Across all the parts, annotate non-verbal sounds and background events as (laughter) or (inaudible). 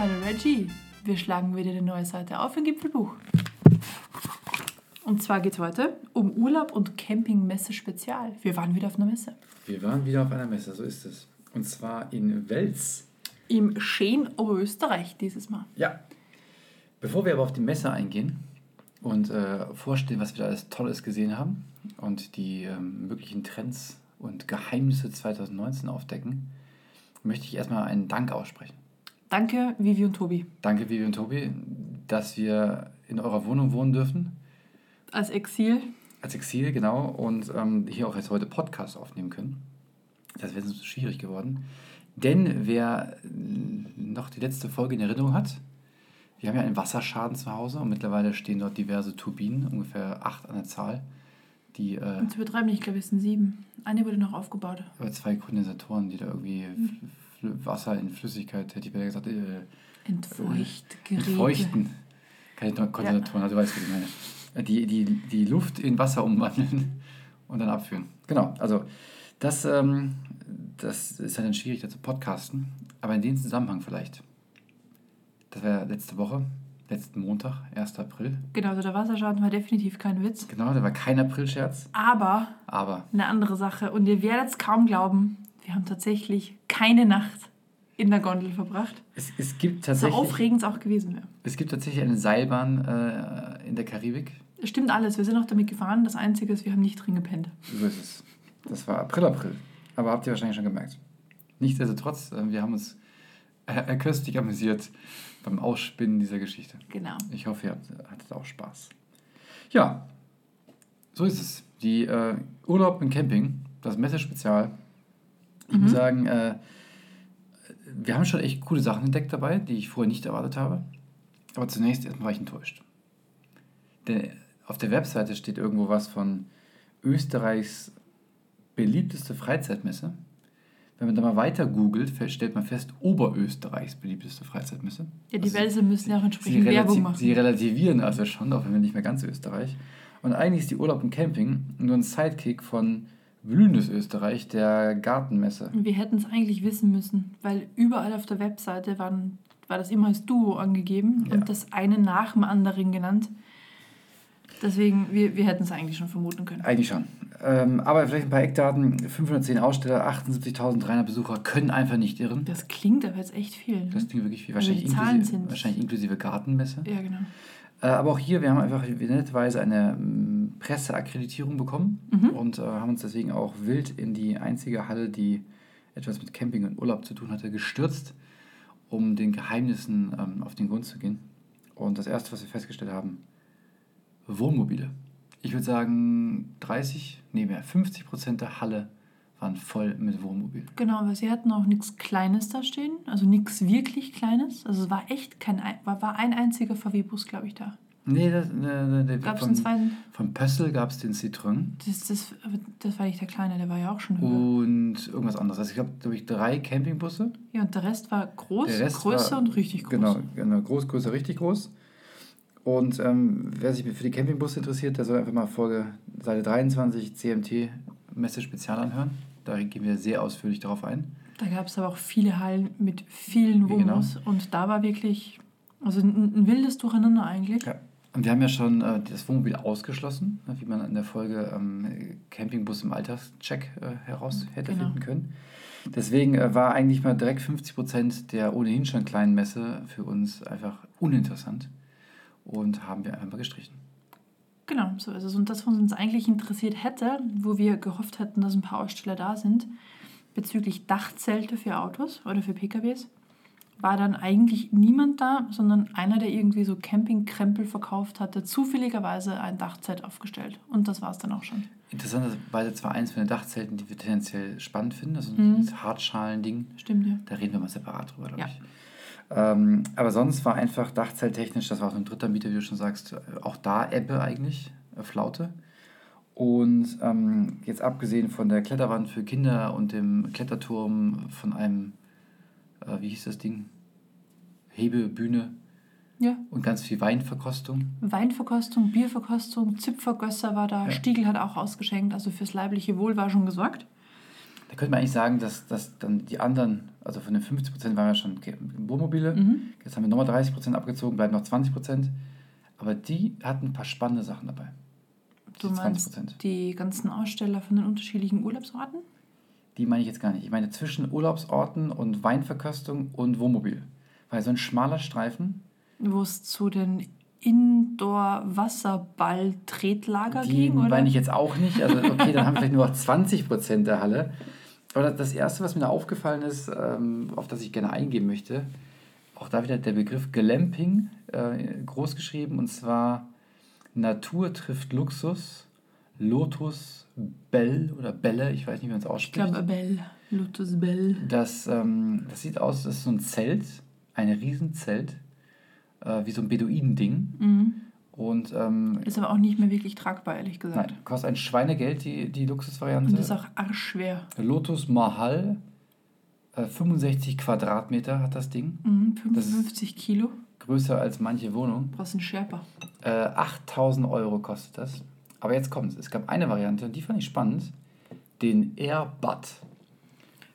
Hallo Reggie, wir schlagen wieder eine neue Seite auf im Gipfelbuch. Und zwar geht es heute um Urlaub und Campingmesse Spezial. Wir waren wieder auf einer Messe. Wir waren wieder auf einer Messe, so ist es. Und zwar in Wels. Im Scheen Oberösterreich dieses Mal. Ja. Bevor wir aber auf die Messe eingehen und äh, vorstellen, was wir da alles Tolles gesehen haben und die ähm, möglichen Trends und Geheimnisse 2019 aufdecken, möchte ich erstmal einen Dank aussprechen. Danke, Vivi und Tobi. Danke, Vivi und Tobi, dass wir in eurer Wohnung wohnen dürfen. Als Exil. Als Exil, genau. Und ähm, hier auch jetzt heute Podcast aufnehmen können. Das wäre sonst schwierig geworden. Denn wer noch die letzte Folge in Erinnerung hat, wir haben ja einen Wasserschaden zu Hause und mittlerweile stehen dort diverse Turbinen, ungefähr acht an der Zahl, die. Äh, Und zu betreiben ich glaube, es sind sieben. Eine wurde noch aufgebaut. aber zwei Kondensatoren, die da irgendwie Mhm. Wasser in Flüssigkeit, hätte ich besser gesagt, äh, Entfeuchtgeräte. entfeuchten. Keine Kondensatoren, also du weißt, was ich meine. Äh, Die, die, die Luft in Wasser umwandeln (laughs) und dann abführen. Genau, also das, ähm, das ist ja dann schwierig, da zu podcasten. Aber in dem Zusammenhang vielleicht. Das war letzte Woche, letzten Montag, 1. April. Genau, also der Wasserschaden war definitiv kein Witz. Genau, da war kein Aprilscherz, Aber aber eine andere Sache. Und ihr werdet es kaum glauben, wir haben tatsächlich keine Nacht in der Gondel verbracht. es, es, gibt So tatsächlich, aufregend es auch gewesen wäre. es gibt tatsächlich eine Seilbahn äh, in der Karibik. Es stimmt alles, wir sind auch damit gefahren. Das Einzige ist, wir haben nicht drin gepennt. So ist es. Das war April, April. Aber habt ihr wahrscheinlich schon gemerkt. Nichtsdestotrotz, äh, wir haben uns äh, köstlich amüsiert beim Ausspinnen dieser Geschichte. Genau. Ich hoffe, ihr habt- hattet auch Spaß. Ja, so ist es. Die äh, Urlaub und Camping, das Messe-Spezial. Ich muss sagen, äh, wir haben schon echt coole Sachen entdeckt dabei, die ich vorher nicht erwartet habe. Aber zunächst erstmal war ich enttäuscht. Denn auf der Webseite steht irgendwo was von Österreichs beliebteste Freizeitmesse. Wenn man da mal weiter googelt, stellt man fest, Oberösterreichs beliebteste Freizeitmesse. Ja, die Also Wälse müssen ja auch entsprechend Werbung machen. sie relativieren also schon, auch wenn wir nicht mehr ganz Österreich. Und eigentlich ist die Urlaub und Camping nur ein Sidekick von Blühendes Österreich, der Gartenmesse. Wir hätten es eigentlich wissen müssen, weil überall auf der Webseite waren, war das immer als Duo angegeben Ja. und das eine nach dem anderen genannt. Deswegen, wir, wir hätten es eigentlich schon vermuten können. Eigentlich schon. Ähm, aber vielleicht ein paar Eckdaten. 510 Aussteller, 78.300 Besucher können einfach nicht irren. Das klingt aber jetzt echt viel. Ne? Das klingt wirklich viel. Also Wahrscheinlich, die Zahlen inklusive, sind- wahrscheinlich inklusive Gartenmesse. Ja, genau. Äh, aber auch hier, wir haben einfach netterweise eine Presseakkreditierung bekommen Mhm. und äh, haben uns deswegen auch wild in die einzige Halle, die etwas mit Camping und Urlaub zu tun hatte, gestürzt, um den Geheimnissen ähm, auf den Grund zu gehen. Und das Erste, was wir festgestellt haben, Wohnmobile. Ich würde sagen, 30, nee mehr, 50 Prozent der Halle waren voll mit Wohnmobil. Genau, weil sie hatten auch nichts Kleines da stehen, also nichts wirklich Kleines. Also es war echt kein, ein- war, war ein einziger VW-Bus, glaube ich, da. Nee, das, ne, ne, Gab es von, einen zweiten? von Pössl gab es den Citroën. Das, das, das war nicht der Kleine, der war ja auch schon höher. und irgendwas anderes. Also ich habe, glaube ich, drei Campingbusse. Ja, und der Rest war groß, Rest größer war- und richtig groß. Genau, genau, groß, größer, richtig groß. Und ähm, wer sich für die Campingbusse interessiert, der soll einfach mal Folge Seite 23 CMT Messe Spezial anhören. Da gehen wir sehr ausführlich darauf ein. Da gab es aber auch viele Hallen mit vielen Ja, genau. Womos. Und da war wirklich, also ein, ein wildes Durcheinander eigentlich. Ja. Und wir haben ja schon äh, das Wohnmobil ausgeschlossen, ne, wie man in der Folge ähm, Campingbus im Alterscheck äh, heraus hätte Genau. finden können. Deswegen äh, war eigentlich mal direkt 50 Prozent der ohnehin schon kleinen Messe für uns einfach uninteressant und haben wir einfach mal gestrichen. Genau, so ist es. Und das, was uns eigentlich interessiert hätte, wo wir gehofft hätten, dass ein paar Aussteller da sind, bezüglich Dachzelte für Autos oder für PKWs, war dann eigentlich niemand da, sondern einer, der irgendwie so Campingkrempel verkauft hatte, zufälligerweise ein Dachzelt aufgestellt. Und das war es dann auch schon. Interessanterweise zwar eins von den Dachzelten, die wir tendenziell spannend finden, also Mhm. ein Hartschalen-Ding, Stimmt ja. da reden wir mal separat drüber, glaube Ja. ich. Ähm, aber sonst war einfach Dachzelttechnisch, das war auch ein dritter Mieter, wie du schon sagst, auch da Ebbe eigentlich, äh, Flaute. Und ähm, jetzt abgesehen von der Kletterwand für Kinder und dem Kletterturm von einem, äh, wie hieß das Ding? Hebebühne Ja. und ganz viel Weinverkostung. Weinverkostung, Bierverkostung, Zipfergösser war da, Ja. Stiegel hat auch ausgeschenkt, also fürs leibliche Wohl war schon gesorgt. Da könnte man eigentlich sagen, dass, dass dann die anderen, also von den 50% waren ja schon Wohnmobile, Mhm. jetzt haben wir nochmal 30% abgezogen, bleiben noch 20%. Aber die hatten ein paar spannende Sachen dabei. Du Die meinst die ganzen Aussteller von den unterschiedlichen Urlaubsorten? Die meine ich jetzt gar nicht. Ich meine zwischen Urlaubsorten und Weinverköstung und Wohnmobil. Weil so ein schmaler Streifen, Wo es zu den Indoor-Wasserball-Tretlager die ging, oder? meine ich jetzt auch nicht. Also okay, dann haben wir vielleicht nur (laughs) noch 20% der Halle. Aber das Erste, was mir da aufgefallen ist, ähm, auf das ich gerne eingehen möchte, auch da wieder der Begriff Glamping äh, groß geschrieben und zwar Natur trifft Luxus, Lotus Bell oder Belle, ich weiß nicht, wie man es ich ausspricht. glaube, Bell. Lotus Bell. Das, ähm, das sieht aus, das ist so ein Zelt, ein Riesenzelt, äh, wie so ein Beduinending. Mhm. Und ähm, Ist aber auch nicht mehr wirklich tragbar, ehrlich gesagt. nein, kostet ein Schweinegeld, die, die Luxusvariante. Und ist auch arschschwer. Lotus Mahal, äh, 65 Quadratmeter hat das Ding. Mhm, Das ist- 55 Kilo. Größer als manche Wohnung. Brauchst einen Sherpa. Äh, 8000 Euro kostet das. Aber jetzt kommt es. Es gab eine Variante, und die fand ich spannend. Den Airbud.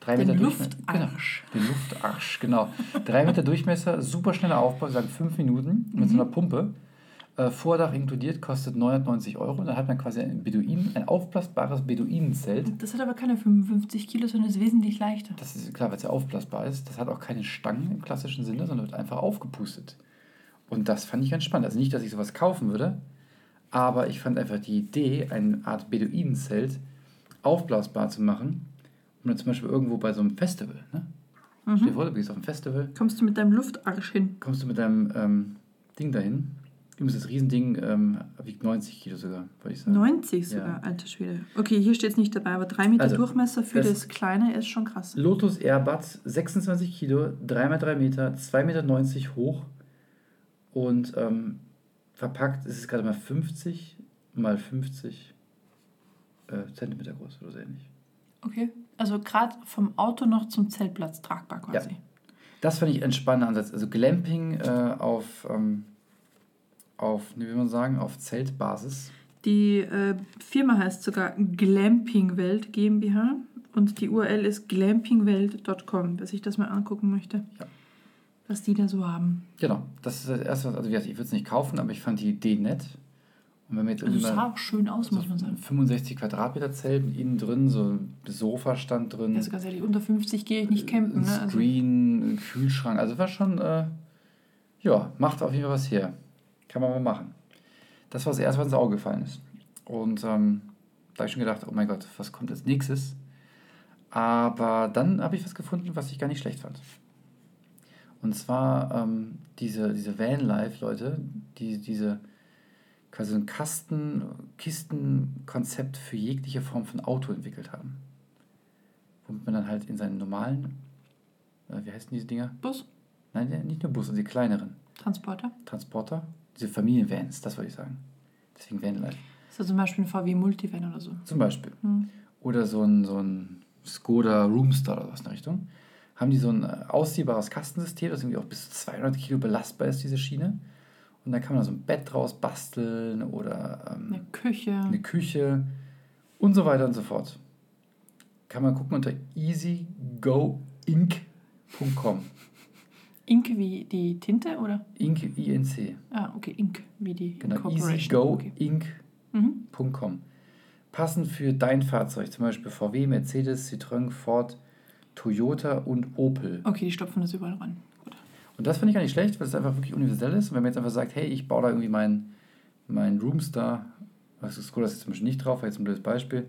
Drei Den Meter Durchmesser. Luftarsch. Genau, den Luftarsch, genau. Drei Meter Durchmesser, super schneller Aufbau, sagen fünf Minuten mit so einer Pumpe. Äh, Vordach inkludiert, kostet 990 Euro. Da hat man quasi ein Beduin, ein aufblasbares Beduinenzelt. Das hat aber keine 55 Kilo, sondern ist wesentlich leichter. Das ist klar, weil es ja aufblasbar ist. Das hat auch keine Stangen im klassischen Sinne, sondern wird einfach aufgepustet. Und das fand ich ganz spannend. Also nicht, dass ich sowas kaufen würde, aber ich fand einfach die Idee, eine Art Beduinenzelt aufblasbar zu machen. Und dann zum Beispiel irgendwo bei so einem Festival. Ne? Stell dir vor, du gehst auf ein Festival, Kommst du mit deinem Luftarsch hin? kommst du mit deinem ähm, Ding dahin. Übrigens, das Riesending ähm, wiegt 90 Kilo sogar, würde ich sagen. 90 sogar, Ja. alter Schwede. Okay, hier steht es nicht dabei, aber 3 Meter Also, Durchmesser für das- das, Kleine ist schon krass. Lotus Airbud, 26 Kilo, 3x3 Meter, 2,90 Meter hoch und ähm, verpackt ist es gerade mal 50 mal 50 äh, Zentimeter groß oder so ähnlich. Okay. Also gerade vom Auto noch zum Zeltplatz tragbar quasi. Das fand ich ein spannender Ansatz. Also Glamping äh, auf, ähm, auf, wie will man sagen, auf Zeltbasis. Die äh, Firma heißt sogar Glampingwelt GmbH und die URL ist glampingwelt.com, wer sich das mal angucken möchte. Ja. Was die da so haben. Genau, das ist das Erste, was- also ich würde es nicht kaufen, aber ich fand die Idee nett. Und wenn wir jetzt Also sah mal auch schön aus, muss man so sagen. 65 Quadratmeter Zelt mit innen drin, so ein Sofa stand drin. Also ganz ehrlich, unter 50 gehe ich nicht campen. Ein Ne? Also, Screen, ein Kühlschrank. Also war schon, äh, ja, macht auf jeden Fall was her. Kann man mal machen. Das war das Erste, was ins Auge gefallen ist. Und ähm, da habe ich schon gedacht, oh mein Gott, was kommt als nächstes? Aber dann habe ich was gefunden, was ich gar nicht schlecht fand. Und zwar ähm, diese, diese Vanlife-Leute, die diese quasi so ein Kasten, Kistenkonzept für jegliche Form von Auto entwickelt haben. Womit man dann halt in seinen normalen, äh, wie heißen diese Dinger? Bus, Nein, nicht nur Busse, die kleineren Transporter. Transporter, diese Familienvans, das wollte ich sagen. Deswegen Vanlife. Ist ja zum Beispiel ein VW Multivan oder so. Zum Beispiel. Hm. Oder so ein, so ein Skoda Roomstar oder was in der Richtung. Haben die so ein äh, ausziehbares Kastensystem, das irgendwie auch bis zu 200 Kilo belastbar ist, diese Schiene. Und dann kann man da so ein Bett draus basteln oder ähm, Eine Küche. eine Küche und so weiter und so fort. Kann man gucken unter easygoinc.com. Ink wie die Tinte oder? Inc, I-N-C. Ah, okay, Ink wie die Genau, easygoinc.com. Mhm. Passend für dein Fahrzeug, zum Beispiel VW, Mercedes, Citroën, Ford, Toyota und Opel. okay, die stopfen das überall ran. Gut. Und das finde ich gar nicht schlecht, weil es einfach wirklich universell ist. Und wenn man jetzt einfach sagt, hey, ich baue da irgendwie meinen mein Roomstar, was ist cool, das ist zum Beispiel nicht drauf, war jetzt ein blödes Beispiel.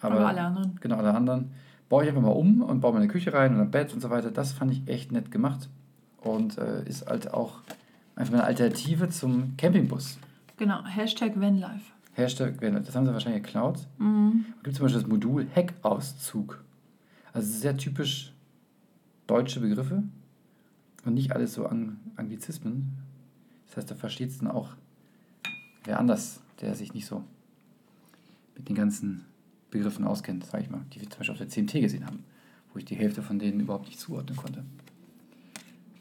Aber, alle anderen. Genau, alle anderen. Baue ich einfach mal um und baue mal eine Küche rein und ein Bett und so weiter. Das fand ich echt nett gemacht. Und äh, ist halt auch einfach eine Alternative zum Campingbus. Genau, Hashtag Vanlife. Hashtag, das haben sie wahrscheinlich geklaut. Mhm. Es gibt zum Beispiel das Modul Heckauszug. Also sehr typisch deutsche Begriffe und nicht alles so Ang Anglizismen. Das heißt, da versteht es dann auch wer anders, der sich nicht so mit den ganzen Begriffen auskennt, sage ich mal, die wir zum Beispiel auf der CMT gesehen haben, wo ich die Hälfte von denen überhaupt nicht zuordnen konnte.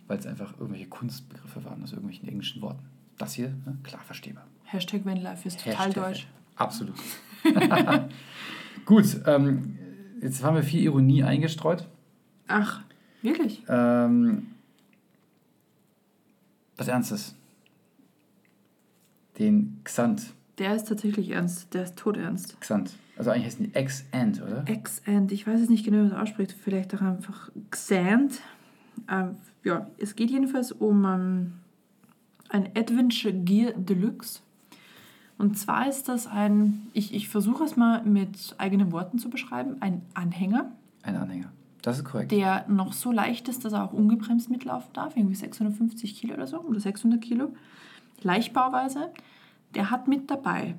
Weil es einfach irgendwelche Kunstbegriffe waren aus irgendwelchen englischen Worten. Das hier, ne, klar verstehbar. Hashtag Vanlife ist total Hashtag. deutsch. Absolut. (laughs) Gut, ähm, jetzt haben wir viel Ironie eingestreut. Ach, wirklich? Ähm, was Ernstes. Den Xant. Der ist tatsächlich ernst. Der ist todernst. Xant. Also eigentlich heißt die X-Ant, oder? X-Ant. Ich weiß es nicht genau, wie man es ausspricht. Vielleicht auch einfach Xant. Ähm, ja, es geht jedenfalls um ähm, ein Adventure Gear Deluxe. Und zwar ist das ein, ich, ich versuche es mal mit eigenen Worten zu beschreiben, ein Anhänger, Ein Anhänger. Das ist korrekt. der noch so leicht ist, dass er auch ungebremst mitlaufen darf, irgendwie 650 Kilo oder so, oder 600 Kilo, Leichtbauweise. Der hat mit dabei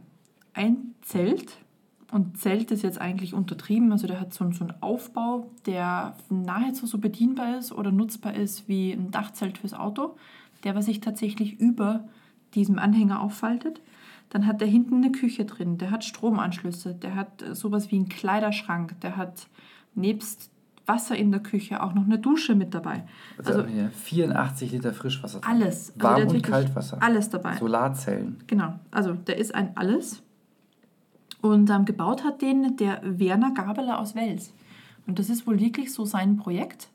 ein Zelt, und Zelt ist jetzt eigentlich untertrieben, also der hat so, so einen Aufbau, der nahezu so bedienbar ist oder nutzbar ist wie ein Dachzelt fürs Auto, der aber sich tatsächlich über diesem Anhänger auffaltet. Dann hat der hinten eine Küche drin, der hat Stromanschlüsse, der hat äh, sowas wie einen Kleiderschrank, der hat nebst Wasser in der Küche auch noch eine Dusche mit dabei. Also, Also hier 84 Liter Frischwasser. drin. alles. Also Warm- und Kaltwasser. Alles dabei. Solarzellen. Genau, also der ist ein Alles. Und ähm, gebaut hat den der Werner Gabeler aus Wels. Und das ist wohl wirklich so sein Projekt.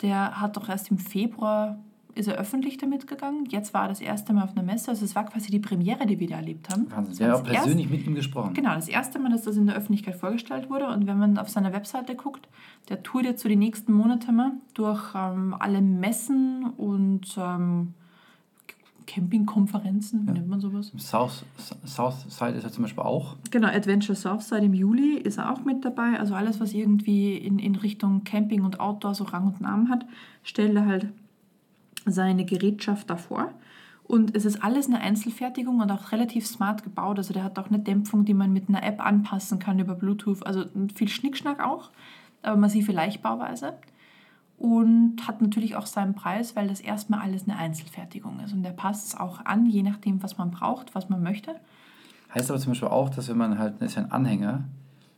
Der hat doch erst im Februar, ist er öffentlich damit gegangen. Jetzt war er das erste Mal auf einer Messe. Also es war quasi die Premiere, die wir da erlebt haben. Wahnsinn. War haben auch persönlich mit ihm gesprochen. Genau, das erste Mal, dass das in der Öffentlichkeit vorgestellt wurde. Und wenn man auf seiner Webseite guckt, der tourt jetzt so die nächsten Monate mal durch ähm, alle Messen und ähm, Campingkonferenzen, wie nennt man sowas? South, Southside ist er zum Beispiel auch. Genau, Adventure Southside im Juli ist er auch mit dabei. Also alles, was irgendwie in, in Richtung Camping und Outdoor so Rang und Namen hat, stellt er halt seine Gerätschaft davor. Und es ist alles eine Einzelfertigung und auch relativ smart gebaut. Also der hat auch eine Dämpfung, die man mit einer App anpassen kann über Bluetooth. Also viel Schnickschnack auch, aber massive Leichtbauweise. Und hat natürlich auch seinen Preis, weil das erstmal alles eine Einzelfertigung ist. Und der passt es auch an, je nachdem, was man braucht, was man möchte. Heißt aber zum Beispiel auch, dass wenn man halt, das ist ja ein Anhänger,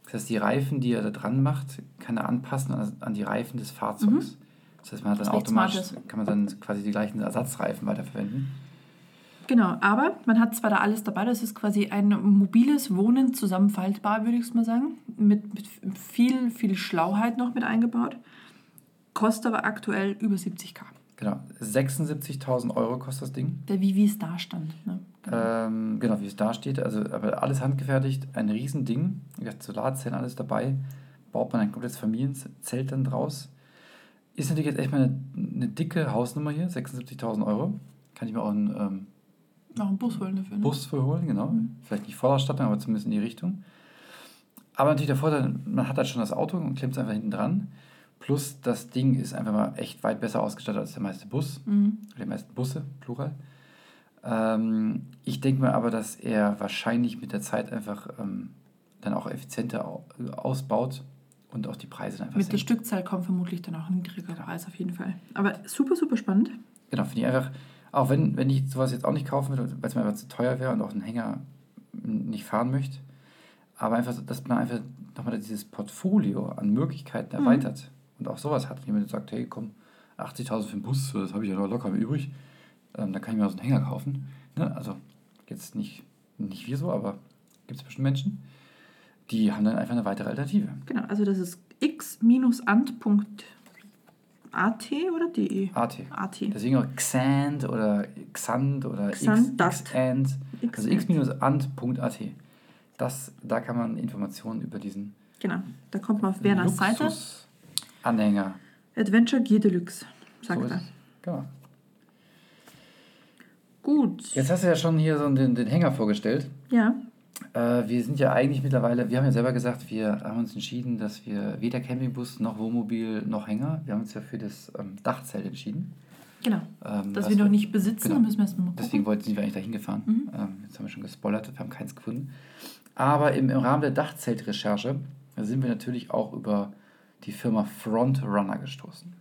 das heißt, die Reifen, die er da dran macht, kann er anpassen an, an die Reifen des Fahrzeugs. Das heißt, man hat dann automatisch, kann man dann quasi die gleichen Ersatzreifen weiterverwenden. Genau, aber man hat zwar da alles dabei, das ist quasi ein mobiles Wohnen zusammenfaltbar, würde ich es mal sagen, mit, mit viel, viel Schlauheit noch mit eingebaut. Kostet aber aktuell über 70k. Genau, 76.000 Euro kostet das Ding. Der wie wie es da stand. Ne? Ähm, genau, wie es da steht. Also, aber alles handgefertigt, ein Riesending. Solarzellen, alles dabei. Baut man ein komplettes Familienzelt dann draus. Ist natürlich jetzt echt mal eine, eine dicke Hausnummer hier, 76.000 Euro. Kann ich mir auch einen ähm, Noch einen Bus holen dafür. Ne? Bus für holen, genau. Vielleicht nicht Vollausstattung, aber zumindest in die Richtung. Aber natürlich der Vorteil, man hat halt schon das Auto und klemmt es einfach hinten dran. Plus das Ding ist einfach mal echt weit besser ausgestattet als der meiste Bus. Mhm. Oder die meisten Busse, Plural. Ähm, ich denke mir aber, dass er wahrscheinlich mit der Zeit einfach ähm, dann auch effizienter au ausbaut und auch die Preise dann einfach Mit der senkt. Stückzahl kommt vermutlich dann auch ein niedriger Preis auf jeden Fall. Aber super, super spannend. Genau, finde ich einfach, auch wenn, wenn ich sowas jetzt auch nicht kaufen würde, weil es mir einfach zu teuer wäre und auch einen Hänger nicht fahren möchte, aber einfach, so, dass man einfach nochmal dieses Portfolio an Möglichkeiten Mhm. erweitert und auch sowas hat. Wenn jemand sagt, hey, komm, 80.000 für den Bus, das habe ich ja noch locker übrig, ähm, dann kann ich mir auch so einen Hänger kaufen. Ne? Also jetzt nicht, nicht wir so, aber gibt es bestimmt Menschen, die haben dann einfach eine weitere Alternative. Genau, also das ist x-ant.at oder de? AT. AT. Deswegen auch Xant oder Xant oder Xantat. Xant. Also Xant. x-ant.at. Das, da kann man Informationen über diesen Genau, da kommt man auf Werners Seite. Anhänger. Adventure Gear Deluxe, sagt So er. Genau. Gut. Jetzt hast du ja schon hier so den, den Hänger vorgestellt. Ja, Äh, wir sind ja eigentlich mittlerweile, wir haben ja selber gesagt, wir haben uns entschieden, dass wir weder Campingbus noch Wohnmobil noch Hänger, wir haben uns ja für das ähm, Dachzelt entschieden. genau. Ähm, Das was wir noch nicht besitzen, genau. dann müssen wir erst mal gucken. Deswegen wollten sind wir eigentlich dahin gefahren. Mhm. Ähm, jetzt haben wir schon gespoilert, wir haben keins gefunden. Aber im, im Rahmen der Dachzeltrecherche sind wir natürlich auch über die Firma Frontrunner gestoßen.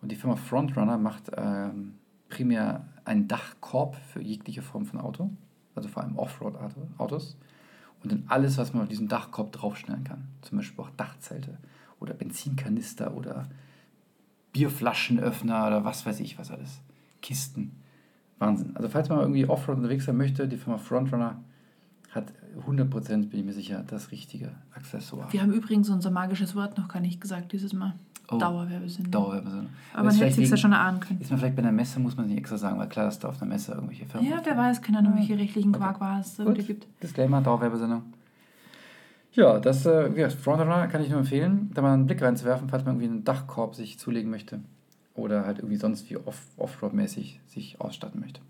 Und die Firma Frontrunner macht ähm, primär einen Dachkorb für jegliche Form von Auto, also vor allem Offroad-Autos. Und dann alles, was man auf diesem Dachkorb draufstellen kann. Zum Beispiel auch Dachzelte oder Benzinkanister oder Bierflaschenöffner oder was weiß ich was alles. Kisten. Wahnsinn. Also falls man irgendwie Offroad unterwegs sein möchte, die Firma Frontrunner hat 100% bin ich mir sicher, das richtige Accessoire. Wir haben übrigens unser magisches Wort noch gar nicht gesagt dieses Mal. Oh. Dauerwerbesendung. Dauerwerbesendung. Aber man hätte sich ja schon erahnen können. Ist man vielleicht bei einer Messe, muss man nicht extra sagen, weil klar, dass da auf einer Messe irgendwelche Firmen. Ja, wer weiß, keine Ahnung, welche rechtlichen Okay. Quack es gibt. Disclaimer, Dauerwerbesendung. Ja, das äh, ja, Frontrunner kann ich nur empfehlen, da mal einen Blick reinzuwerfen, falls man irgendwie einen Dachkorb sich zulegen möchte. Oder halt irgendwie sonst wie off Offroad-mäßig sich ausstatten möchte.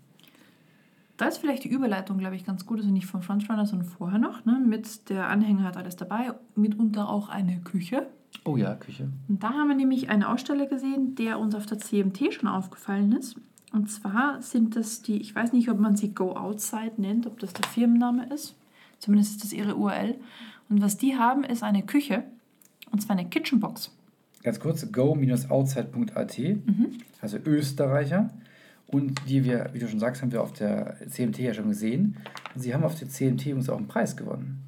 Da ist vielleicht die Überleitung, glaube ich, ganz gut. Also nicht vom Frontrunner, sondern vorher noch. Ne? Mit der Anhänger hat alles dabei, mitunter auch eine Küche. Oh ja, Küche. Und da haben wir nämlich einen Aussteller gesehen, der uns auf der CMT schon aufgefallen ist. Und zwar sind das die, ich weiß nicht, ob man sie Go Outside nennt, ob das der Firmenname ist. Zumindest ist das ihre URL. Und was die haben, ist eine Küche. Und zwar eine Kitchenbox. Ganz kurz, go-outside.at, also Österreicher. Und die wir, wie du schon sagst, haben wir auf der CMT ja schon gesehen. Und sie haben auf der CMT uns auch einen Preis gewonnen.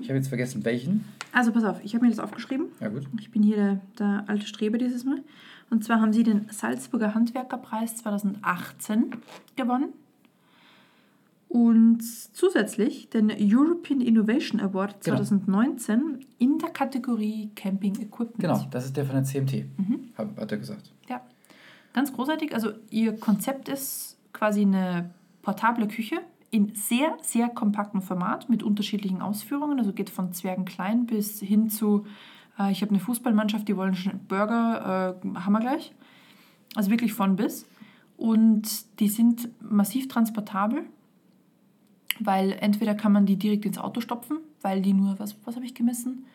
Ich habe jetzt vergessen, welchen. Also pass auf, ich habe mir das aufgeschrieben. Ja, gut. Ich bin hier der, der alte Streber dieses Mal. Und zwar haben sie den Salzburger Handwerkerpreis 2018 gewonnen. Und zusätzlich den European Innovation Award Genau. 2019 in der Kategorie Camping Equipment. Genau, das ist der von der CMT, hat, hat er gesagt. Ja, ganz großartig. Also ihr Konzept ist quasi eine portable Küche in sehr, sehr kompaktem Format mit unterschiedlichen Ausführungen. Also geht von Zwergenklein bis hin zu, äh, ich habe eine Fußballmannschaft, die wollen Burger, äh, haben wir gleich. Also wirklich von bis. Und die sind massiv transportabel, weil entweder kann man die direkt ins Auto stopfen, weil die nur, was, was habe ich gemessen?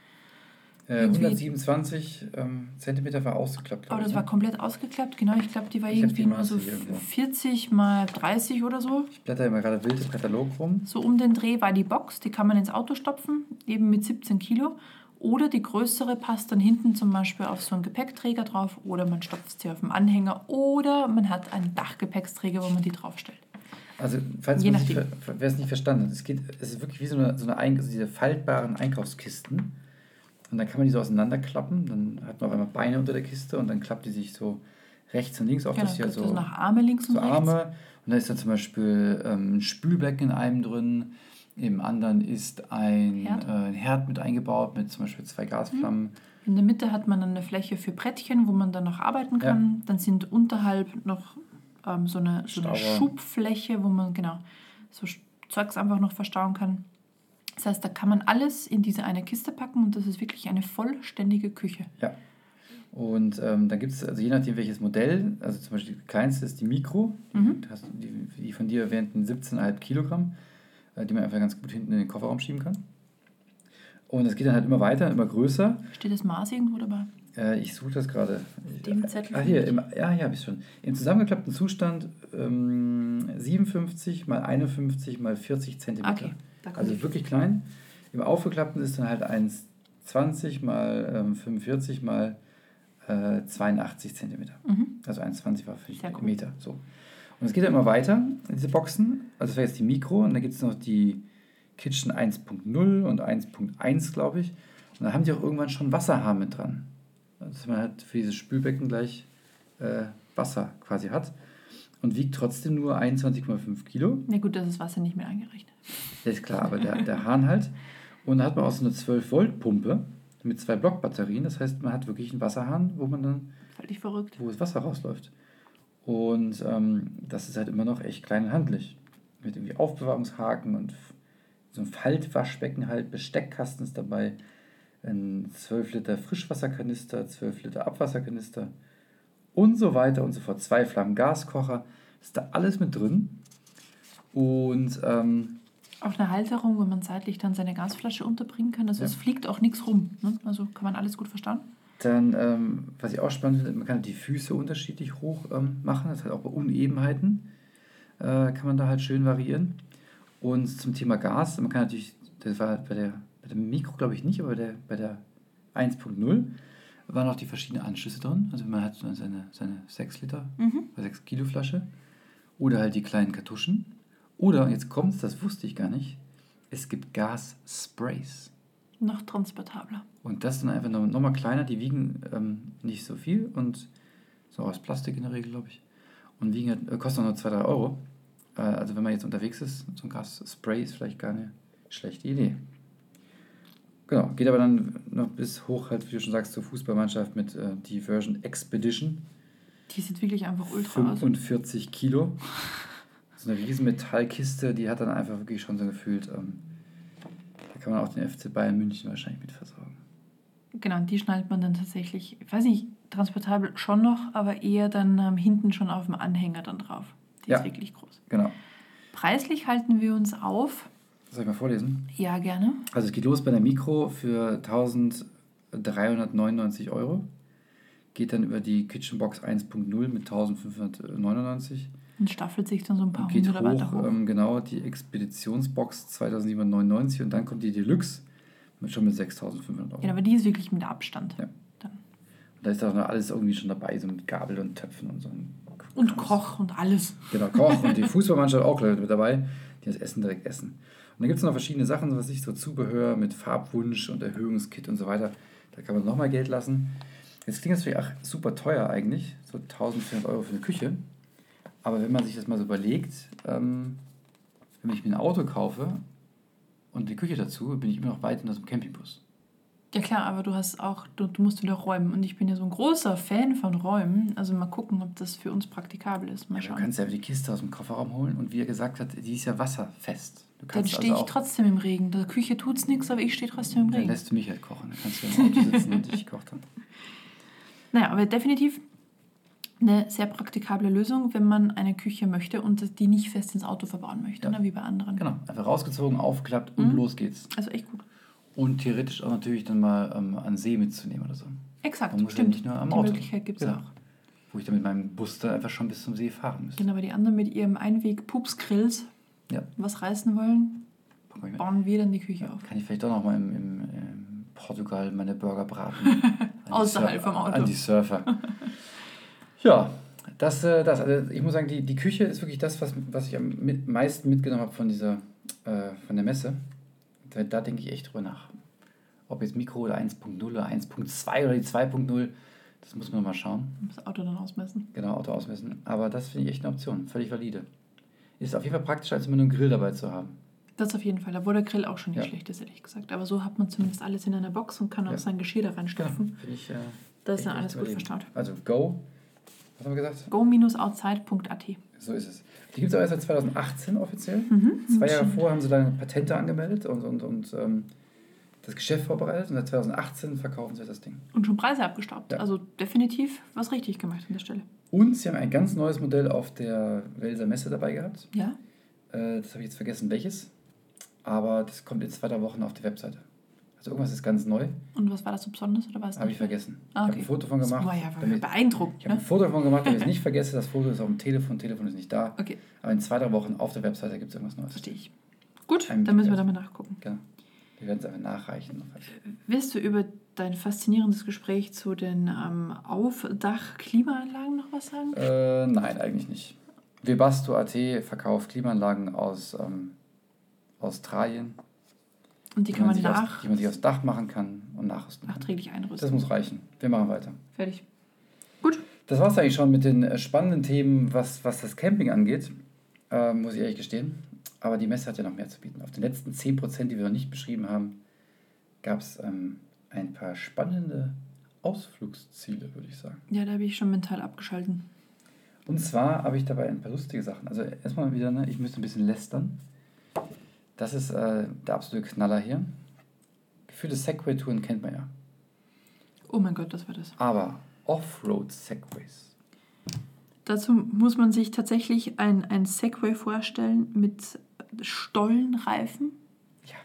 Äh, Irgendwie- 127 ähm, Zentimeter war ausgeklappt, Oh, glaube das ich. war ne? komplett ausgeklappt, genau. Ich glaube, die war Ich irgendwie die nur so Maße hier irgendwo. 40 mal 30 oder so. Ich blätter immer gerade wild im Katalog rum. So um den Dreh war die Box, die kann man ins Auto stopfen, eben mit 17 Kilo. Oder die größere passt dann hinten zum Beispiel auf so einen Gepäckträger drauf oder man stopft sie auf dem Anhänger oder man hat einen Dachgepäcksträger, wo man die draufstellt. Also, falls wer es nicht verstanden hat, es, geht, es ist wirklich wie so eine, so eine Ein also diese faltbaren Einkaufskisten. Und dann kann man die so auseinanderklappen. Dann hat man auf einmal Beine unter der Kiste und dann klappt die sich so rechts und links auf. Genau, das hier so, es noch Arme links und so rechts. Arme. Und da ist dann zum Beispiel ähm, ein Spülbecken in einem drin. Im anderen ist ein Herd. Äh, ein Herd mit eingebaut, mit zum Beispiel zwei Gasflammen. In der Mitte hat man dann eine Fläche für Brettchen, wo man dann noch arbeiten kann. Dann sind unterhalb noch ähm, so, eine, so eine. Schubfläche, wo man genau so Zeugs einfach noch verstauen kann. Das heißt, da kann man alles in diese eine Kiste packen und das ist wirklich eine vollständige Küche. Ja. Und ähm, dann gibt es, also je nachdem welches Modell, also zum Beispiel die kleinste ist die Mikro, Mhm. die, hast, die, die von dir erwähnten 17,5 Kilogramm, äh, die man einfach ganz gut hinten in den Kofferraum schieben kann. Und es geht dann halt immer weiter, immer größer. Steht das Maß irgendwo dabei? Äh, ich suche das gerade. Dem Zettel Ah, hier, im, ja, hier habe ich schon. Im zusammengeklappten Zustand ähm, 57 mal 51 mal 40 Zentimeter. Okay, Also wirklich klein. Im aufgeklappten ist dann halt 1,20 mal ähm, 45 mal äh, 82 Zentimeter. Mhm. Also 1,20 war für Sehr cool. Meter. So. Und es geht dann immer weiter, diese Boxen. Also das wäre jetzt die Mikro und dann gibt es noch die Kitchen 1.0 und 1.1, glaube ich. Und da haben die auch irgendwann schon Wasserhahn mit dran. Also Dass man halt für dieses Spülbecken gleich äh, Wasser quasi hat. Und wiegt trotzdem nur 21,5 Kilo. Na gut, das ist Wasser nicht mehr eingerechnet. Das ist klar, aber der, der Hahn halt. Und da hat man auch so eine 12-Volt-Pumpe mit zwei Blockbatterien. Das heißt, man hat wirklich einen Wasserhahn, wo man dann, Völlig verrückt. wo das Wasser rausläuft. Und ähm, das ist halt immer noch echt klein und handlich. Mit irgendwie Aufbewahrungshaken und so ein Faltwaschbecken halt, Besteckkasten ist dabei, ein 12 Liter Frischwasserkanister, 12 Liter Abwasserkanister und so weiter und so fort. Zwei Flammen Gaskocher, ist da alles mit drin. Und ähm, Auch eine Halterung, wo man seitlich dann seine Gasflasche unterbringen kann. Also Ja. es fliegt auch nichts rum. Ne? Also kann man alles gut verstauen. Dann, ähm, was ich auch spannend finde, man kann die Füße unterschiedlich hoch ähm, machen. Das heißt, auch bei Unebenheiten äh, kann man da halt schön variieren. Und zum Thema Gas, man kann natürlich, das war bei der, bei dem Mikro glaube ich nicht, aber bei der, bei der 1.0 waren auch die verschiedenen Anschlüsse drin. Also man hat seine, seine 6 Liter, Mhm. 6 Kilo Flasche. Oder halt die kleinen Kartuschen. Oder, jetzt kommt's, das wusste ich gar nicht, es gibt Gassprays. Noch transportabler. Und das sind einfach noch, noch mal kleiner, die wiegen ähm, nicht so viel und so aus Plastik in der Regel, glaube ich. Und wiegen, halt- äh, kosten auch nur 2, 3 Euro. Äh, also wenn man jetzt unterwegs ist, so ein Gasspray ist vielleicht gar, nicht, schlechte Idee. Genau, geht aber dann noch bis hoch, halt, wie du schon sagst, zur Fußballmannschaft mit äh, die Version Expedition. Die sieht wirklich einfach ultra aus. 45 Kilo. So eine riesen Metallkiste, die hat dann einfach wirklich schon so gefühlt, ähm, da kann man auch den FC Bayern München wahrscheinlich mit versorgen. Genau, die schnallt man dann tatsächlich, ich weiß nicht, transportabel schon noch, aber eher dann ähm, hinten schon auf dem Anhänger dann drauf. Die Ja. ist wirklich groß. Genau. Preislich halten wir uns auf. Soll ich mal vorlesen? Ja, gerne. Also es geht los bei der Mikro für 1399 Euro. Geht dann über die Kitchenbox 1.0 mit 1599. Und staffelt sich dann so ein paar geht hundert weiter hoch, hoch. ähm, genau, die Expeditionsbox 2799 und dann kommt die Deluxe mit schon mit 6500 Euro. Ja, aber die ist wirklich mit Abstand. Ja. Dann. Und da ist auch noch alles irgendwie schon dabei, so mit Gabel und Töpfen und so. Und. Koch und alles. Genau, Koch und die (laughs) Fußballmannschaft auch gleich mit dabei, die das Essen direkt essen. Und dann gibt es noch verschiedene Sachen, was ich so Zubehör mit Farbwunsch und Erhöhungskit und so weiter. Da kann man nochmal Geld lassen. Jetzt klingt das natürlich auch super teuer eigentlich, so 1400 Euro für eine Küche. Aber wenn man sich das mal so überlegt, ähm, wenn ich mir ein Auto kaufe und die Küche dazu, bin ich immer noch weit in einem Campingbus. Ja klar, aber du hast auch, du, du musst wieder räumen. Und ich bin ja so ein großer Fan von Räumen. Also mal gucken, ob das für uns praktikabel ist. Mal Ja, du schauen. kannst ja die Kiste aus dem Kofferraum holen und wie er gesagt hat, die ist ja wasserfest. Du Dann stehe also ich trotzdem im Regen. Der Küche tut's nichts, aber ich stehe trotzdem im Dann Regen. lässt du mich halt kochen. Dann kannst du im Auto sitzen und ich koche dann. (laughs) Naja, aber definitiv eine sehr praktikable Lösung, wenn man eine Küche möchte und die nicht fest ins Auto verbauen möchte, Ja. ne, wie bei anderen. Genau, einfach rausgezogen, aufgeklappt und Mhm. los geht's. Also echt gut. Und theoretisch auch natürlich dann mal ähm, an See mitzunehmen oder so. Exakt, Man muss ja stimmt. nicht nur am die Auto. Möglichkeit gibt es Genau. auch. Wo ich dann mit meinem Bus dann einfach schon bis zum See fahren müsste. Genau, aber die anderen mit ihrem Einweg-Pups-Grills Ja, was reißen wollen, bauen wir dann die Küche auf. Kann ich vielleicht doch noch mal im, im, im Portugal meine Burger braten. (laughs) Außerhalb vom Auto. An die Surfer. ja, das, äh, das. Also ich muss sagen, die, die Küche ist wirklich das, was, was ich am mit, meisten mitgenommen habe von dieser, äh, von der Messe. Da, da denke ich echt drüber nach. Ob jetzt Mikro oder 1.0 oder 1.2 oder die 2.0, das muss man mal schauen. Das Auto dann ausmessen. Genau, Auto ausmessen. Aber das finde ich echt eine Option. Völlig valide. Ist auf jeden Fall praktischer, als immer nur einen Grill dabei zu haben. Das auf jeden Fall. Obwohl der Grill auch schon nicht Ja. schlecht ist, ehrlich gesagt. Aber so hat man zumindest alles in einer Box und kann auch Ja. sein Geschirr da reinstopfen. Finde ich. Äh, Das ist dann alles gut verstaut. Also Go. Was haben wir gesagt? Go-outside.at. So ist es. Die gibt es auch erst seit 2018 offiziell. Mhm. Zwei Jahre vorher haben sie dann Patente angemeldet und, und, und ähm, das Geschäft vorbereitet. Und seit 2018 verkaufen sie das Ding. Und schon Preise abgestaubt. Ja. Also definitiv was richtig gemacht an der Stelle. Und sie haben ein ganz neues Modell auf der Welser Messe dabei gehabt. Ja? Äh, das habe ich jetzt vergessen, welches. Aber das kommt in zwei drei Wochen auf die Webseite. Irgendwas ist ganz neu. Und was war das so besonders oder Habe ich vergessen. Ah, Ich okay. habe ein Foto von Das gemacht. war ja damit, beeindruckend. ich habe ein Ne? Foto davon gemacht, damit ich es nicht (laughs) vergesse. Das Foto ist auf dem Telefon. Telefon ist nicht da. Okay, Aber in zwei drei Wochen auf der Webseite gibt es irgendwas Neues. verstehe ich. Gut, Ein dann müssen wir da mal nachgucken. Genau. Wir werden es einfach nachreichen. Willst du über dein faszinierendes Gespräch zu den ähm, Aufdach-Klimaanlagen noch was sagen? Äh, nein, eigentlich nicht. Webasto.at verkauft Klimaanlagen aus ähm, Australien, Und die kann man sich aus, nach, die man sich aufs Dach machen kann und nachrüsten nachträglich Das einrüsten. muss reichen. Wir machen weiter. Fertig. Gut. Das war es eigentlich schon mit den äh, spannenden Themen, was, was das Camping angeht, äh, muss ich ehrlich gestehen. Aber die Messe hat ja noch mehr zu bieten. Auf den letzten 10%, die wir noch nicht beschrieben haben, gab es ähm, ein paar spannende Ausflugsziele, würde ich sagen. Ja, da habe ich schon mental abgeschalten. Und zwar habe ich dabei ein paar lustige Sachen. Also erstmal wieder, ne, ich müsste ein bisschen lästern. Das ist äh, der absolute Knaller hier. Gefühlte Segway-Touren kennt man ja. Oh mein Gott, das war das. Aber Offroad-Segways. Dazu muss man sich tatsächlich ein, ein Segway vorstellen mit Stollenreifen. Ja.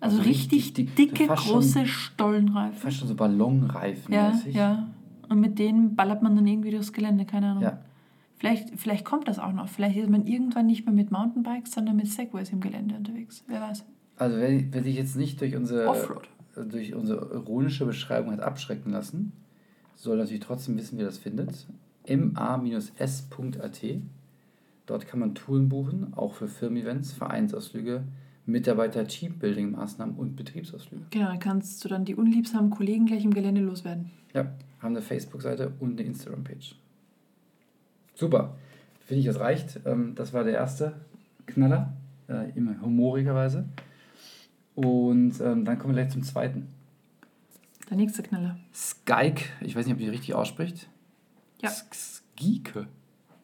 Also, Also richtig, richtig dick, dicke, fast schon- große Stollenreifen. Fast schon so Ballonreifen. Ja, ja. Und mit denen ballert man dann irgendwie durchs Gelände, keine Ahnung. Ja. Vielleicht, vielleicht kommt das auch noch. Vielleicht ist man irgendwann nicht mehr mit Mountainbikes, sondern mit Segways im Gelände unterwegs. Wer weiß. Also wer, wer sich jetzt nicht durch unsere, Offroad. durch unsere ironische Beschreibung hat abschrecken lassen, soll natürlich trotzdem wissen, wie das findet. ma-s.at. Dort kann man Touren buchen, auch für Firmen-Events, Vereinsausflüge, Mitarbeiter, Teambuilding-Maßnahmen und Betriebsausflüge. Genau, dann kannst du dann die unliebsamen Kollegen gleich im Gelände loswerden. Ja, haben eine Facebook-Seite und eine Instagram-Page. Super. Finde ich, das reicht. Ähm, Das war der erste Knaller, äh, immer humorigerweise. Und ähm, dann kommen wir gleich zum zweiten. Der nächste Knaller. Skyke, ich weiß nicht, ob die richtig ausspricht. Ja. Skike.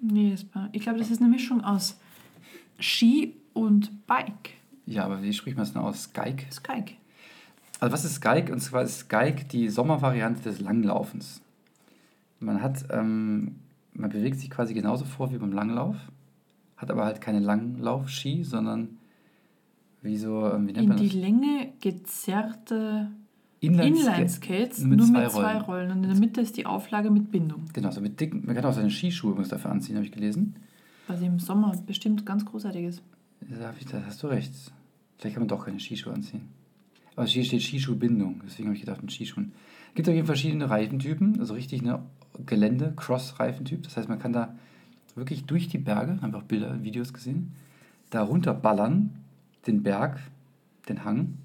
Nee, das war, ich glaube, das ist eine Mischung aus Ski und Bike. Ja, aber wie spricht man es denn aus? Skyke? Skyke. Also was ist Skyke? Und zwar ist Skyke die Sommervariante des Langlaufens. Man hat, ähm, man bewegt sich quasi genauso vor wie beim Langlauf, hat aber halt keine Langlaufski, sondern wie so, ähm, wie nennt In man die das? Länge gezerrte Inlineska- Inline-Skates, mit nur zwei mit zwei Rollen. Rollen. Und in der Mitte ist die Auflage mit Bindung. Genau, so mit dicken, man kann auch seine Skischuhe übrigens dafür anziehen, habe ich gelesen. Was im Sommer bestimmt ganz großartig ist. Da, ich, da hast du recht. Vielleicht kann man doch keine Skischuhe anziehen. Aber hier steht Skischuhbindung, deswegen habe ich gedacht mit Skischuhen. Es gibt auf jeden Fall verschiedene Reifentypen, also richtig eine Gelände-Cross-Reifentyp. Das heißt, man kann da wirklich durch die Berge, haben wir auch Bilder, Videos gesehen, da runterballern, den Berg, den Hang.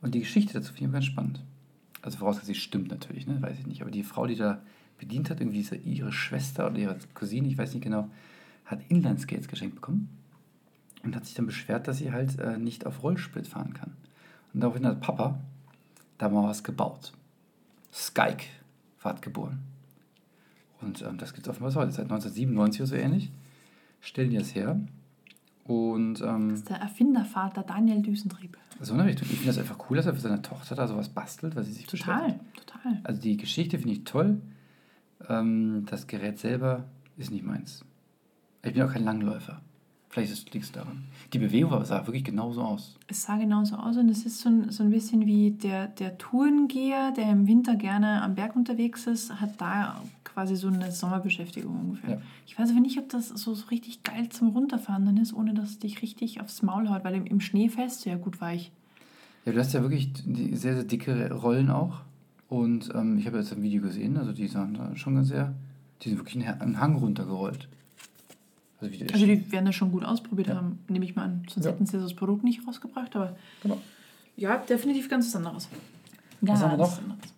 Und die Geschichte dazu finde ich ganz spannend. Also vorausgesetzt, sie stimmt natürlich, ne? weiß ich nicht. Aber die Frau, die da bedient hat, irgendwie ihre Schwester oder ihre Cousine, ich weiß nicht genau, hat Inline-Skates geschenkt bekommen und hat sich dann beschwert, dass sie halt äh, nicht auf Rollsplit fahren kann. Und daraufhin hat Papa da mal was gebaut. Skyke ward geboren. Und ähm, das gibt es offenbar heute. Seit 1997 oder so ähnlich stellen die das her. Und ähm, Das ist der Erfindervater Daniel Düsentrieb. so eine Richtung. Ich finde das einfach cool, dass er für seine Tochter da sowas bastelt, weil sie sich beschwert hat. Total, total. Also die Geschichte finde ich toll. Ähm, das Gerät selber ist nicht meins. Ich bin auch kein Langläufer. Vielleicht liegt es daran. Die Bewegung sah wirklich genauso aus. Es sah genauso aus und es ist so ein, so ein bisschen wie der, der Tourengeher, der im Winter gerne am Berg unterwegs ist, hat da quasi so eine Sommerbeschäftigung ungefähr. Ja. Ich weiß aber nicht, ob das so, so richtig geil zum Runterfahren dann ist, ohne dass es dich richtig aufs Maul haut, weil im, im Schnee fällst du ja gut weich. Ja, du hast ja wirklich sehr, sehr dicke Rollen auch. Und ähm, ich habe jetzt ein Video gesehen, also die da schon ganz sehr, die sind wirklich einen Ha- einen Hang runtergerollt. Also Also die werden das schon gut ausprobiert Ja. haben, nehme ich mal an. Sonst Ja. hätten sie das Produkt nicht rausgebracht, aber Genau. ja, definitiv ganz was anderes. Was haben wir noch? anderes.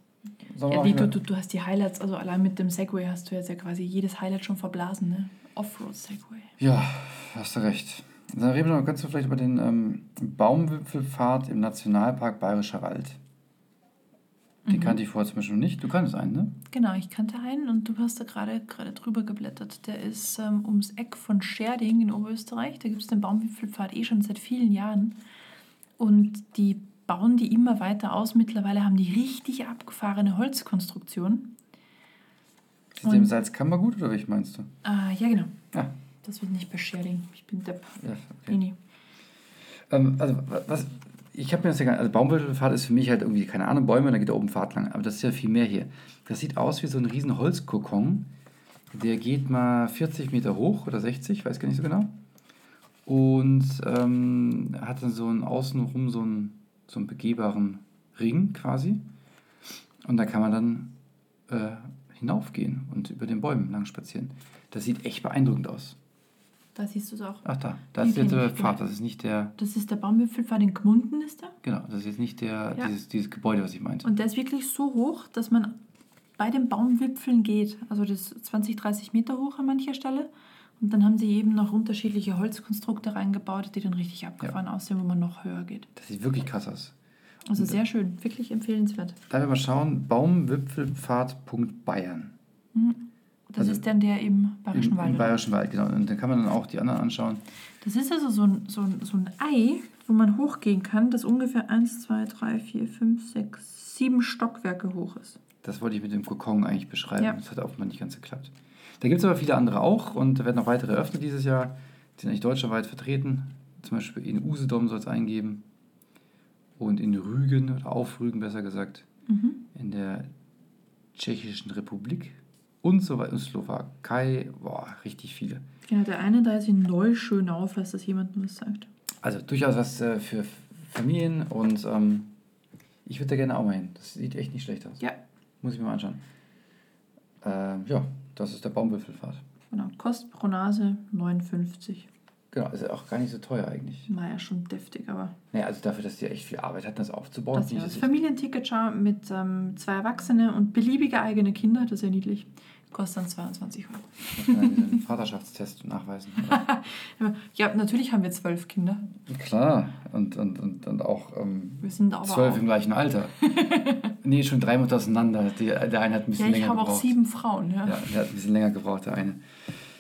Ja, wie, du, du, du hast die Highlights, also allein mit dem Segway hast du jetzt ja quasi jedes Highlight schon verblasen, ne? Offroad-Segway. Ja, hast du recht. Dann reden wir noch ganz vielleicht über den ähm, Baumwipfelpfad im Nationalpark Bayerischer Wald. Den Mhm. kannte ich vorher zum Beispiel noch nicht. Du kanntest einen, ne? Genau, ich kannte einen und du hast da gerade gerade drüber geblättert. Der ist ähm, ums Eck von Scherding in Oberösterreich. Da gibt es den Baumwipfelpfad eh schon seit vielen Jahren. Und die bauen die immer weiter aus. Mittlerweile haben die richtig abgefahrene Holzkonstruktion. Ist im Und- Salzkammergut oder welch meinst du? Ah, ja, genau. Ja. Das wird nicht bei. Ich bin Depp. ja Nee, nee. Ähm, also, wa- was, ich habe mir das ja gar also Baumwipfelpfad ist für mich halt irgendwie, keine Ahnung, Bäume, da geht der oben Pfad lang. Aber das ist ja viel mehr hier. Das sieht aus wie so ein riesen Holzkokon. Der geht mal 40 Meter hoch oder 60, weiß gar nicht so genau. Und ähm, hat dann so einen außenrum so einen, so einen begehbaren Ring quasi. Und da kann man dann äh, hinaufgehen und über den Bäumen lang spazieren. Das sieht echt beeindruckend aus. Da siehst du es auch. Ach da, da ist jetzt der Pfad, das ist nicht der, Das ist der Baumwipfelpfad in Gmunden, ist der. genau, das ist jetzt nicht der, Ja. dieses, dieses Gebäude, was ich meinte. Und der ist wirklich so hoch, dass man bei den Baumwipfeln geht. Also das ist 20, 30 Meter hoch an mancher Stelle. Und dann haben sie eben noch unterschiedliche Holzkonstrukte reingebaut, die dann richtig abgefahren aussehen, wo man noch höher geht. Das sieht wirklich krass aus. Also sehr schön, wirklich empfehlenswert. Da werden wir mal schauen, Baumwipfelpfad.bayern. Das Also ist dann der im Bayerischen Im, Wald. Im? Bayerischen Wald, genau. Und dann kann man dann auch die anderen anschauen. Das ist also so ein, so, ein, so ein Ei, wo man hochgehen kann, das ungefähr 1, 2, 3, 4, 5, 6, 7 Stockwerke hoch ist. Das wollte ich mit dem Kokon eigentlich beschreiben. Ja. Das hat offenbar nicht ganz geklappt. Da gibt es aber viele andere auch und da werden noch weitere eröffnet dieses Jahr. Die sind eigentlich deutschlandweit vertreten. Zum Beispiel in Usedom soll es eingeben. Und in Rügen, oder auf Rügen besser gesagt, Mhm. in der Tschechischen Republik und so weiter, in Slowakei. Boah, richtig viele. Genau, der eine da ist in Neuschönau, falls das jemandem was sagt. Also durchaus was äh, für Familien und ähm, ich würde da gerne auch mal hin. Das sieht echt nicht schlecht aus. Ja, Muss ich mir mal anschauen. Ähm, ja, das ist der Baumwipfelpfad. genau. Kost pro Nase 59. Genau, ist ja auch gar nicht so teuer eigentlich. War ja schon deftig, aber. Naja, also dafür, dass die echt viel Arbeit hatten, das aufzubauen. Das, ja, das Familienticket mit ähm, zwei Erwachsene und beliebige eigene Kinder, das ist ja niedlich. Kostet dann 22 Euro. muss diesen Vaterschaftstest nachweisen. (laughs) Ja, natürlich haben wir zwölf Kinder. Klar, und, und, und, und auch ähm, Wir sind aber zwölf auch. im gleichen Alter. (laughs) nee, schon drei Monate auseinander. Die, der eine hat ein bisschen Ja, ich länger habe gebraucht. auch sieben Frauen, ja. Ja, der hat ein bisschen länger gebraucht, der eine.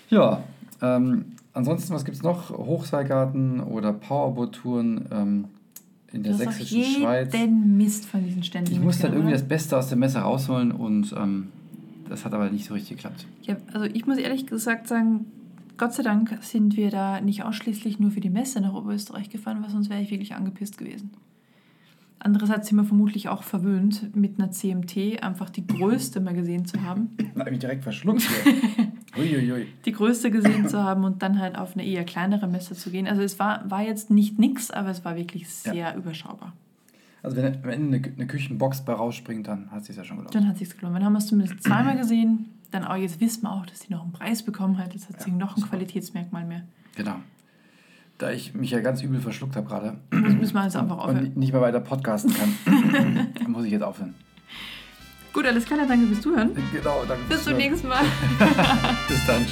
Ja, ähm, ansonsten, was gibt es noch? Hochseilgarten oder Powerboot-Touren ähm, in der auch sächsischen jeden Schweiz. Mist von diesen Ständen. Ich musste dann irgendwie das Beste aus der Messe rausholen und ähm, das hat aber nicht so richtig geklappt. ja, also ich muss ehrlich gesagt sagen, Gott sei Dank sind wir da nicht ausschließlich nur für die Messe nach Oberösterreich gefahren, weil sonst wäre ich wirklich angepisst gewesen. Andererseits sind wir vermutlich auch verwöhnt, mit einer CMT einfach die größte mal gesehen zu haben. (laughs) Da habe ich direkt verschluckt. Uiuiui. die größte gesehen zu haben und dann halt auf eine eher kleinere Messe zu gehen. Also es war, war jetzt nicht nix, aber es war wirklich sehr überschaubar. Also wenn, wenn eine, eine Küchenbox bei rausspringt, dann hat sie es ja schon gelohnt. Dann hat sich's gelohnt. Dann haben wir es zumindest zweimal gesehen. Dann auch jetzt wissen wir auch, dass die noch einen Preis bekommen hat. Jetzt hat sie Ja, noch ein. Qualitätsmerkmal mehr. Genau. Da ich mich ja ganz übel verschluckt habe gerade müssen wir jetzt einfach und aufhören. ni- nicht mehr weiter podcasten kann, (laughs) muss ich jetzt aufhören. Gut, alles klar, danke fürs Zuhören. Genau, danke. Bis zum nächsten Mal. (laughs) Bis dann.